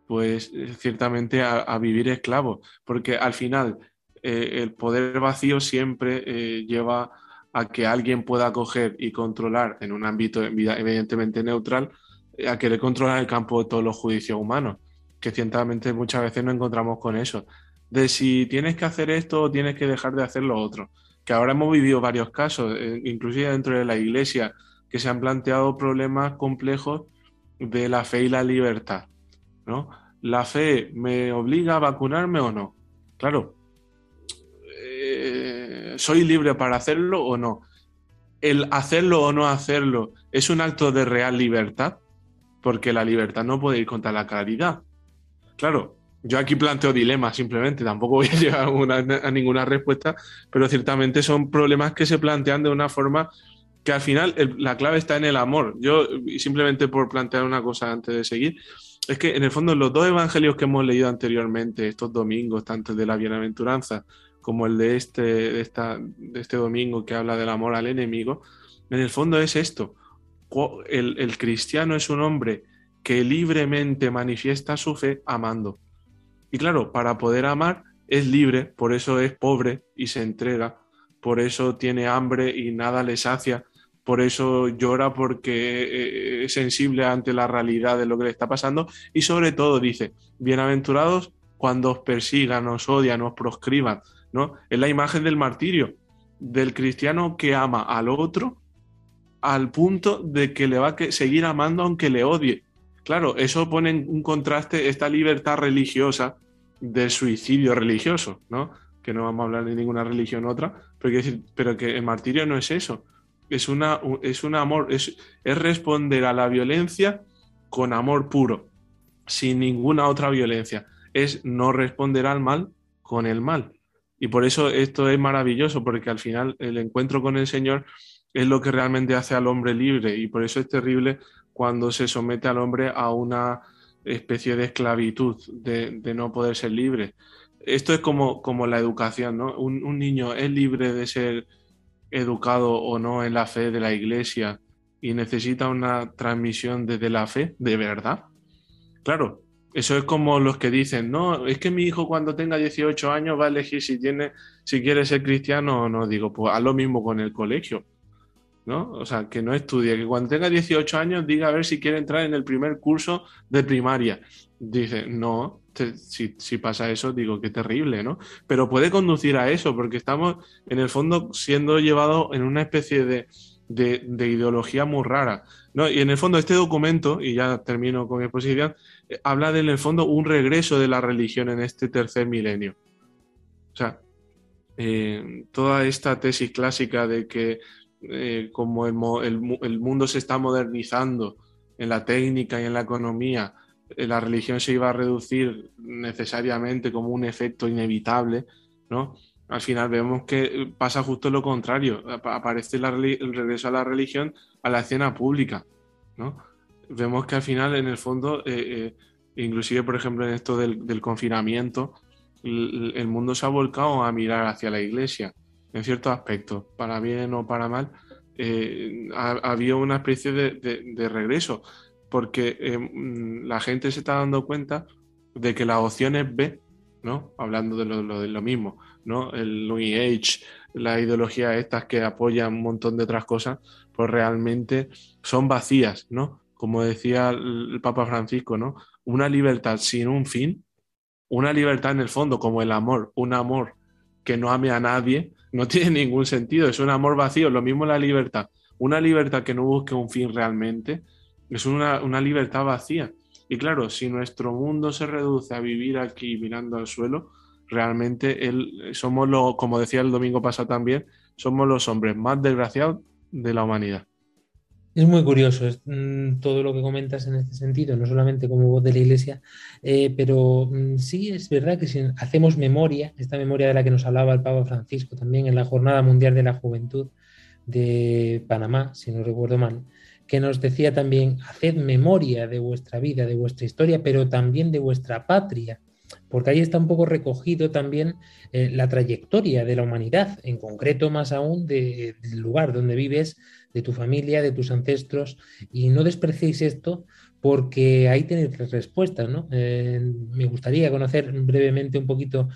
pues eh, ciertamente a, vivir esclavo, porque al final eh, el poder vacío siempre lleva a que alguien pueda coger y controlar en un ámbito evi- evidentemente neutral, eh, a querer controlar el campo de todos los juicios humanos, que ciertamente muchas veces nos encontramos con eso, de si tienes que hacer esto o tienes que dejar de hacer lo otro, que ahora hemos vivido varios casos, eh, inclusive dentro de la iglesia, que se han planteado problemas complejos de la fe y la libertad. ¿no? ¿La fe me obliga a vacunarme o no? Claro, ¿soy libre para hacerlo o no? ¿El hacerlo o no hacerlo es un acto de real libertad? Porque la libertad no puede ir contra la caridad. Claro, yo aquí planteo dilemas simplemente, tampoco voy a <laughs> llegar a, una- a ninguna respuesta, pero ciertamente son problemas que se plantean de una forma que al final la clave está en el amor. Yo, simplemente por plantear una cosa antes de seguir, es que en el fondo los dos evangelios que hemos leído anteriormente, estos domingos, tanto de la bienaventuranza como el de este, de esta, de este domingo que habla del amor al enemigo, en el fondo es esto. El, el cristiano es un hombre que libremente manifiesta su fe amando. Y claro, para poder amar es libre, por eso es pobre y se entrega, por eso tiene hambre y nada le sacia, por eso llora porque eh, es sensible ante la realidad de lo que le está pasando y sobre todo dice, bienaventurados cuando os persigan, os odian, os proscriban, ¿no? Es la imagen del martirio, del cristiano que ama al otro al punto de que le va a seguir amando aunque le odie. Claro, eso pone en un contraste esta libertad religiosa del suicidio religioso, ¿no? Que no vamos a hablar de ninguna religión otra, pero, que el martirio no es eso. Es, una, es un amor, es responder a la violencia con amor puro, sin ninguna otra violencia. Es no responder al mal con el mal. Y por eso esto es maravilloso, porque al final el encuentro con el Señor es lo que realmente hace al hombre libre. Y por eso es terrible cuando se somete al hombre a una especie de esclavitud, de, no poder ser libre. Esto es como, como la educación, ¿no? Un, un niño es libre de ser educado o no en la fe de la iglesia y necesita una transmisión desde la fe, de verdad. Claro, eso es como los que dicen, no, es que mi hijo cuando tenga 18 años va a elegir si tiene, si quiere ser cristiano o no. Digo, pues haz lo mismo con el colegio, ¿no? O sea, que no estudie, que cuando tenga 18 años diga a ver si quiere entrar en el primer curso de primaria. Dice, no, si, pasa eso, digo, qué terrible, ¿no? Pero puede conducir a eso, porque estamos en el fondo siendo llevados en una especie de, de ideología muy rara, ¿no? Y en el fondo este documento, y ya termino con mi exposición, eh, habla de en el fondo un regreso de la religión en este tercer milenio. O sea, eh, toda esta tesis clásica de que eh, como el, el mu- el mundo se está modernizando en la técnica y en la economía, la religión se iba a reducir necesariamente como un efecto inevitable, ¿no? Al final vemos que eh, pasa justo lo contrario, ap- aparece la el regreso a la religión a la escena pública, ¿no? Vemos que al final, en el fondo, eh, eh, inclusive, por ejemplo, en esto del, confinamiento, el, mundo se ha volcado a mirar hacia la iglesia, en ciertos aspectos, para bien o para mal, ha, había una especie de, regreso, porque mm, la gente se está dando cuenta de que las opciones B, ¿no? Hablando de lo mismo, ¿no? El New Age, la ideología estas que apoyan un montón de otras cosas, pues realmente son vacías, ¿no? Como decía el Papa Francisco, ¿no? Una libertad sin un fin, una libertad en el fondo, como el amor, un amor que no ame a nadie, no <laughs> tiene ningún sentido, es un amor vacío, lo mismo la libertad, una libertad que no busque un fin realmente, es una, una libertad vacía. Y claro, si nuestro mundo se reduce a vivir aquí mirando al suelo, realmente el, somos los, como decía el domingo pasado también, somos los hombres más desgraciados de la humanidad. Es muy curioso es, mm, todo lo que comentas en este sentido, no solamente como voz de la Iglesia, eh, pero mm, sí es verdad que si hacemos memoria, esta memoria de la que nos hablaba el Papa Francisco también en la Jornada Mundial de la Juventud de Panamá, si no recuerdo mal, que nos decía también, haced memoria de vuestra vida, de vuestra historia, pero también de vuestra patria, porque ahí está un poco recogido también eh, la trayectoria de la humanidad, en concreto más aún de- del lugar donde vives, de tu familia, de tus ancestros, y no despreciéis esto porque ahí tenéis respuestas, ¿no? Eh, me gustaría conocer brevemente un poquito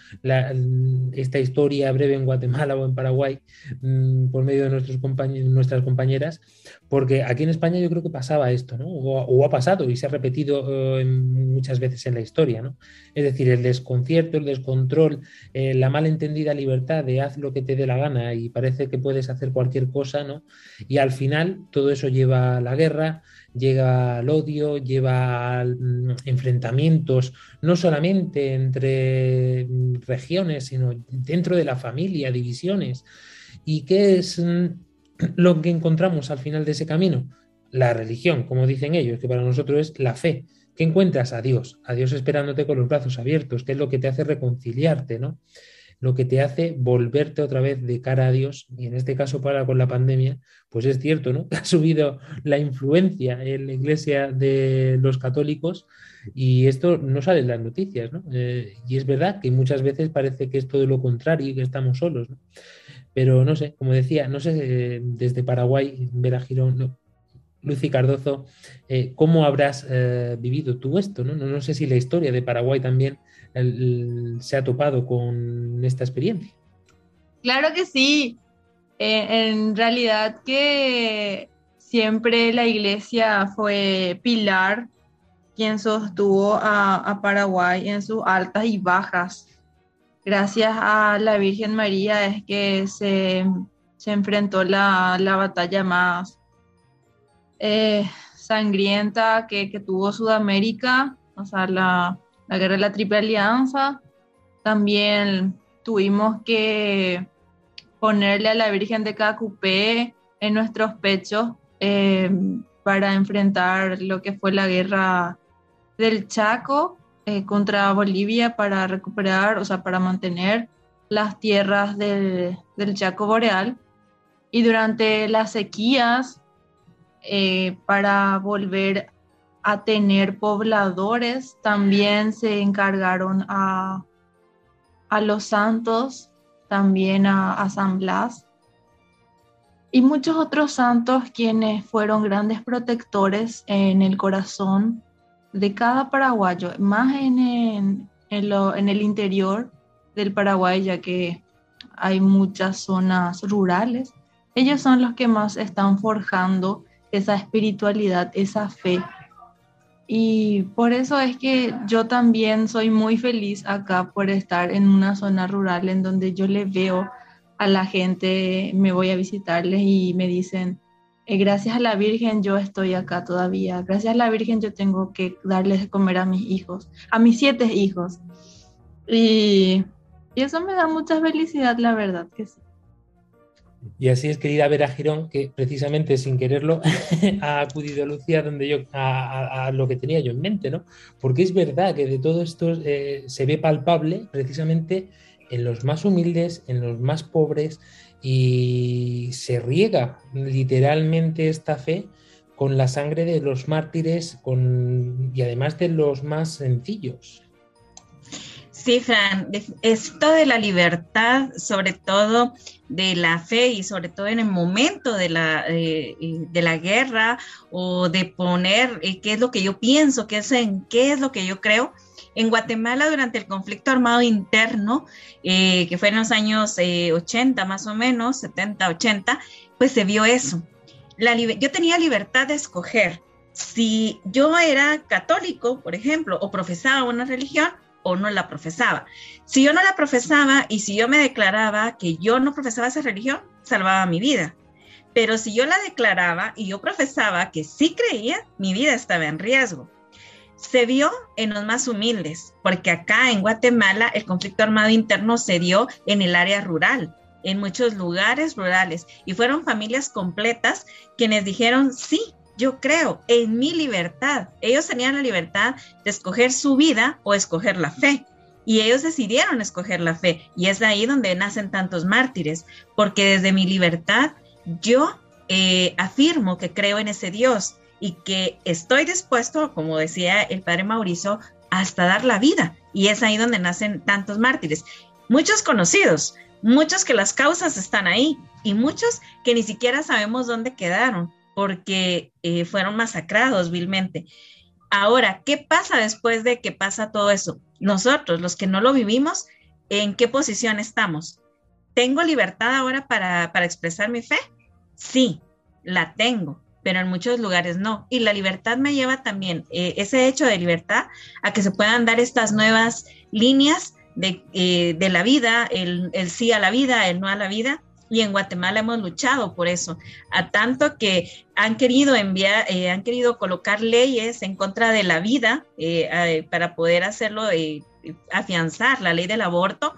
esta historia breve en Guatemala <laughs> o en Paraguay mm, por medio de nuestros nuestras compañeras, porque aquí en España yo creo que pasaba esto, ¿no? O, ha pasado y se ha repetido eh, muchas veces en la historia, ¿no? Es decir, el desconcierto, el descontrol, eh, la malentendida libertad de haz lo que te dé la gana y parece que puedes hacer cualquier cosa, ¿no? Y al final todo eso lleva a la guerra, llega al odio, lleva a mm, enfrentamientos, no solamente entre mm, regiones, sino dentro de la familia, divisiones. ¿Y qué es mm, lo que encontramos al final de ese camino? La religión, como dicen ellos, que para nosotros es la fe. ¿Qué encuentras? A Dios, a Dios esperándote con los brazos abiertos, que es lo que te hace reconciliarte, ¿no? Lo que te hace volverte otra vez de cara a Dios, y en este caso para con la pandemia, pues es cierto, ¿no? <laughs> Ha subido la influencia en la iglesia de los católicos y esto no sale en las noticias, ¿no? Eh, y es verdad que muchas veces parece que es todo lo contrario y que estamos solos, ¿no? Pero no sé, como decía, no sé, eh, desde Paraguay, Vera Girón, Lucy Cardozo, eh, ¿cómo habrás vivido tú esto? ¿no? No, no sé si la historia de Paraguay también se ha topado con esta experiencia. Claro que sí. Eh, en realidad que siempre la iglesia fue pilar quien sostuvo a, a Paraguay en sus altas y bajas. Gracias a la Virgen María es que se, se enfrentó la, la batalla más eh, sangrienta que, que tuvo Sudamérica, o sea, la, la guerra de la Triple Alianza. También tuvimos que ponerle a la Virgen de Cacupé en nuestros pechos eh, para enfrentar lo que fue la guerra del Chaco eh, contra Bolivia para recuperar, o sea, para mantener las tierras del, del Chaco Boreal. Y durante las sequías, eh, para volver a tener pobladores, también se encargaron a, a los santos, también a, San Blas y muchos otros santos quienes fueron grandes protectores en el corazón de cada paraguayo, más en, en, en lo- en el interior del Paraguay, ya que hay muchas zonas rurales. Ellos son los que más están forjando esa espiritualidad, esa fe. Y por eso es que yo también soy muy feliz acá por estar en una zona rural en donde yo le veo a la gente, me voy a visitarles y me dicen, "Eh, gracias a la Virgen yo estoy acá todavía, gracias a la Virgen yo tengo que darles de comer a mis hijos, a mis siete hijos. Y, y eso me da mucha felicidad, la verdad que sí. Y así es, querida Vera Girón, que precisamente sin quererlo <laughs> ha acudido Lucía donde yo, a, a- a lo que tenía yo en mente, ¿no? Porque es verdad que de todo esto eh, se ve palpable precisamente en los más humildes, en los más pobres, y se riega literalmente esta fe con la sangre de los mártires con, y además de los más sencillos. Sí, Fran, esto de la libertad, sobre todo de la fe y sobre todo en el momento de la, eh, eh, de la guerra o de poner eh, qué es lo que yo pienso, qué es, en qué es lo que yo creo. En Guatemala, durante el conflicto armado interno, eh, que fue en los años eh, 80 más o menos, 70, 80, pues se vio eso. Yo tenía libertad de escoger si yo era católico, por ejemplo, o profesaba una religión o no la profesaba. Si yo no la profesaba y si yo me declaraba que yo no profesaba esa religión, salvaba mi vida. Pero si yo la declaraba y yo profesaba que sí creía, mi vida estaba en riesgo. se vio en los más humildes, porque acá en Guatemala el conflicto armado interno se dio en el área rural, en muchos lugares rurales, y fueron familias completas quienes dijeron, sí, yo creo en mi libertad. Ellos tenían la libertad de escoger su vida o escoger la fe. Y ellos decidieron escoger la fe. Y es ahí donde nacen tantos mártires, porque desde mi libertad yo eh, afirmo que creo en ese Dios y que estoy dispuesto, como decía el padre Mauricio, hasta dar la vida. Y es ahí donde nacen tantos mártires. Muchos conocidos, muchos que las causas están ahí y muchos que ni siquiera sabemos dónde quedaron porque eh, fueron masacrados vilmente. Ahora, ¿qué pasa después de que pasa todo eso? Nosotros, los que no lo vivimos, ¿en qué posición estamos? ¿Tengo libertad ahora para, para expresar mi fe? Sí, la tengo, pero en muchos lugares no. Y la libertad me lleva también, eh, ese hecho de libertad, a que se puedan dar estas nuevas líneas de, eh, de la vida, el, el, sí a la vida, el no a la vida. Y en Guatemala hemos luchado por eso, a tanto que han querido enviar, eh, han querido colocar leyes en contra de la vida eh, para poder hacerlo, eh, afianzar la ley del aborto.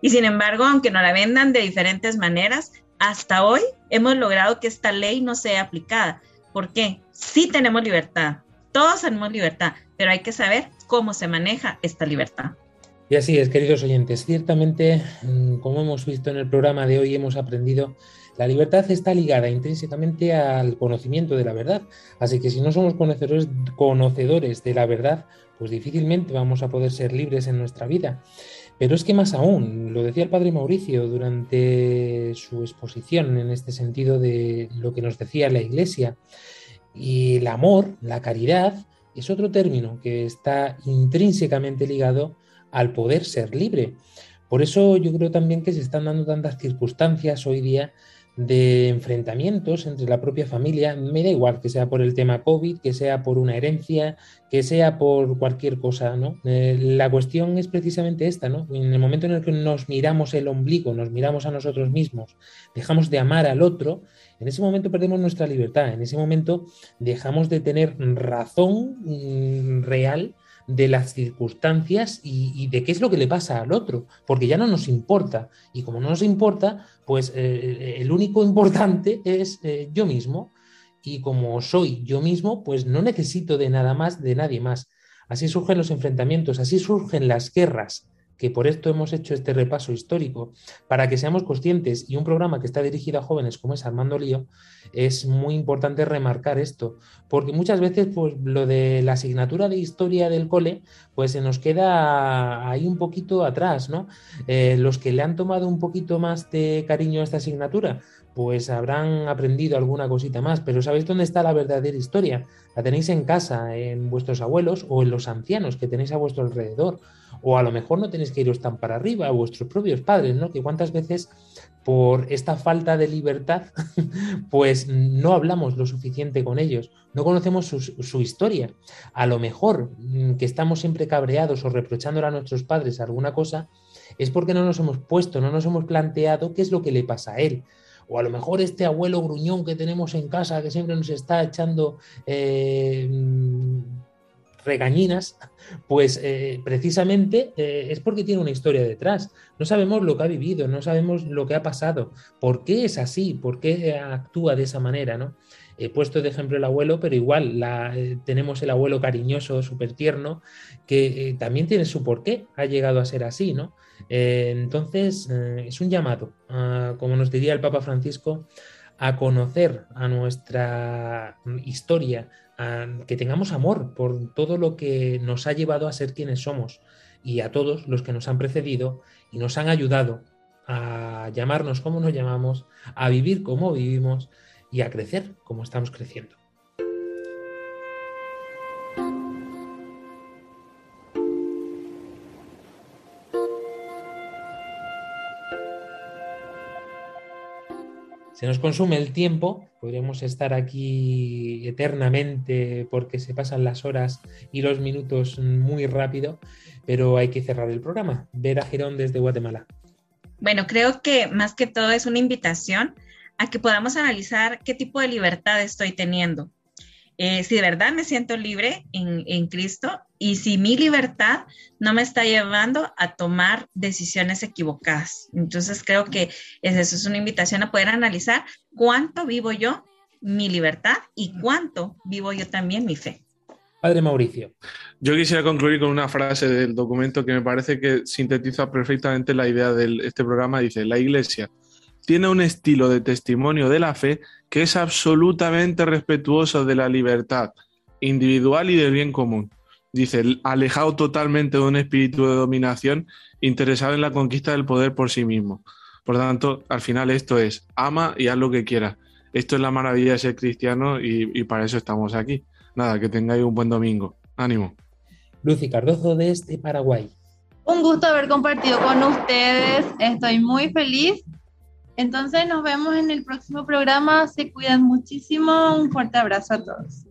Y sin embargo, aunque nos la vendan de diferentes maneras, hasta hoy hemos logrado que esta ley no sea aplicada. ¿Por qué? Sí tenemos libertad, todos tenemos libertad, pero hay que saber cómo se maneja esta libertad. Y así es, queridos oyentes, ciertamente, mm, como hemos visto en el programa de hoy, hemos aprendido, la libertad está ligada intrínsecamente al conocimiento de la verdad. Así que si no somos conocedores, conocedores de la verdad, pues difícilmente vamos a poder ser libres en nuestra vida. Pero es que más aún, lo decía el padre Mauricio durante su exposición en este sentido de lo que nos decía la Iglesia, y el amor, la caridad, es otro término que está intrínsecamente ligado al poder ser libre. Por eso yo creo también que se están dando tantas circunstancias hoy día de enfrentamientos entre la propia familia, me da igual que sea por el tema COVID, que sea por una herencia, que sea por cualquier cosa, ¿no? Eh, la cuestión es precisamente esta, ¿no? En el momento en el que nos miramos el ombligo, nos miramos a nosotros mismos, dejamos de amar al otro, en ese momento perdemos nuestra libertad, en ese momento dejamos de tener razón mm, real de las circunstancias y, de qué es lo que le pasa al otro, porque ya no nos importa. Y como no nos importa, pues eh, el único importante es eh, yo mismo. Y como soy yo mismo, pues no necesito de nada más, de nadie más. Así surgen los enfrentamientos, así surgen las guerras, que por esto hemos hecho este repaso histórico, para que seamos conscientes, y un programa que está dirigido a jóvenes como es Armando Lío, es muy importante remarcar esto, porque muchas veces pues lo de la asignatura de historia del cole, pues se nos queda ahí un poquito atrás, ¿no? Eh, los que le han tomado un poquito más de cariño a esta asignatura, pues habrán aprendido alguna cosita más, pero ¿sabéis dónde está la verdadera historia? La tenéis en casa, en vuestros abuelos o en los ancianos que tenéis a vuestro alrededor o a lo mejor no tenéis que iros tan para arriba, a vuestros propios padres, ¿no? Que cuántas veces por esta falta de libertad, <laughs> pues no hablamos lo suficiente con ellos, no conocemos su, historia. A lo mejor mm, que estamos siempre cabreados o reprochándole a nuestros padres alguna cosa, es porque no nos hemos puesto, no nos hemos planteado qué es lo que le pasa a él. O a lo mejor este abuelo gruñón que tenemos en casa, que siempre nos está echando eh, regañinas, pues eh, precisamente eh, es porque tiene una historia detrás. No sabemos lo que ha vivido, no sabemos lo que ha pasado, por qué es así, por qué actúa de esa manera, ¿no? He puesto de ejemplo el abuelo, pero igual eh, tenemos el abuelo cariñoso, súper tierno, que también tiene su porqué, ha llegado a ser así, ¿no? Entonces, es un llamado, como nos diría el Papa Francisco, a conocer a nuestra historia, a que tengamos amor por todo lo que nos ha llevado a ser quienes somos y a todos los que nos han precedido y nos han ayudado a llamarnos como nos llamamos, a vivir como vivimos y a crecer como estamos creciendo. Se nos consume el tiempo, podríamos estar aquí eternamente porque se pasan las horas y los minutos muy rápido, pero hay que cerrar el programa. Vera Girón desde Guatemala. Bueno, creo que más que todo es una invitación a que podamos analizar qué tipo de libertad estoy teniendo. Eh, si de verdad me siento libre en, en, Cristo y si mi libertad no me está llevando a tomar decisiones equivocadas. Entonces creo que es eso, es una invitación a poder analizar cuánto vivo yo mi libertad y cuánto vivo yo también mi fe. Padre Mauricio. Yo quisiera concluir con una frase del documento que me parece que sintetiza perfectamente la idea de este programa. Dice, la Iglesia tiene un estilo de testimonio de la fe que es absolutamente respetuoso de la libertad individual y del bien común. Dice, alejado totalmente de un espíritu de dominación, interesado en la conquista del poder por sí mismo. Por tanto, al final esto es, ama y haz lo que quieras. Esto es la maravilla de ser cristiano y, y para eso estamos aquí. Nada, que tengáis un buen domingo. Ánimo. Lucy Cardozo desde Paraguay. Un gusto haber compartido con ustedes. Estoy muy feliz. Entonces nos vemos en el próximo programa. Se cuidan muchísimo. Un fuerte abrazo a todos.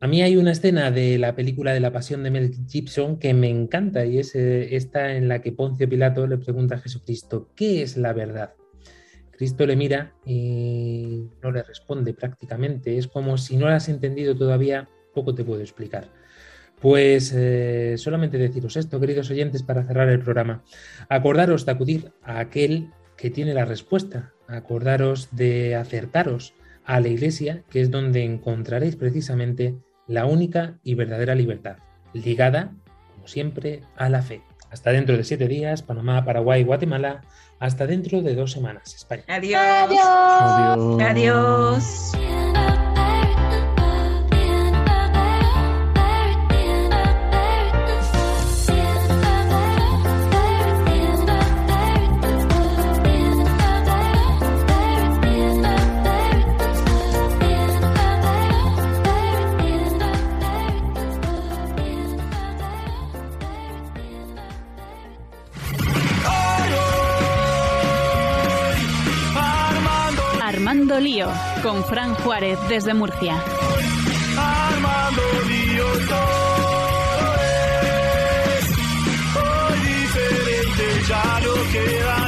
A mí hay una escena de la película de la Pasión de Mel Gibson que me encanta y es eh, esta en la que Poncio Pilato le pregunta a Jesucristo, ¿qué es la verdad? Cristo le mira y no le responde prácticamente. Es como si no lo has entendido todavía, poco te puedo explicar. Pues eh, solamente deciros esto, queridos oyentes, para cerrar el programa. Acordaros de acudir a aquel que tiene la respuesta. Acordaros de acercaros a la iglesia, que es donde encontraréis precisamente la única y verdadera libertad, ligada, como siempre, a la fe. Hasta dentro de siete días, Panamá, Paraguay, Guatemala. Hasta dentro de dos semanas, España. Adiós. Adiós. Adiós. Armando Lío, con Fran Juárez desde Murcia. Armando lío todo es hoy diferente, ya no queda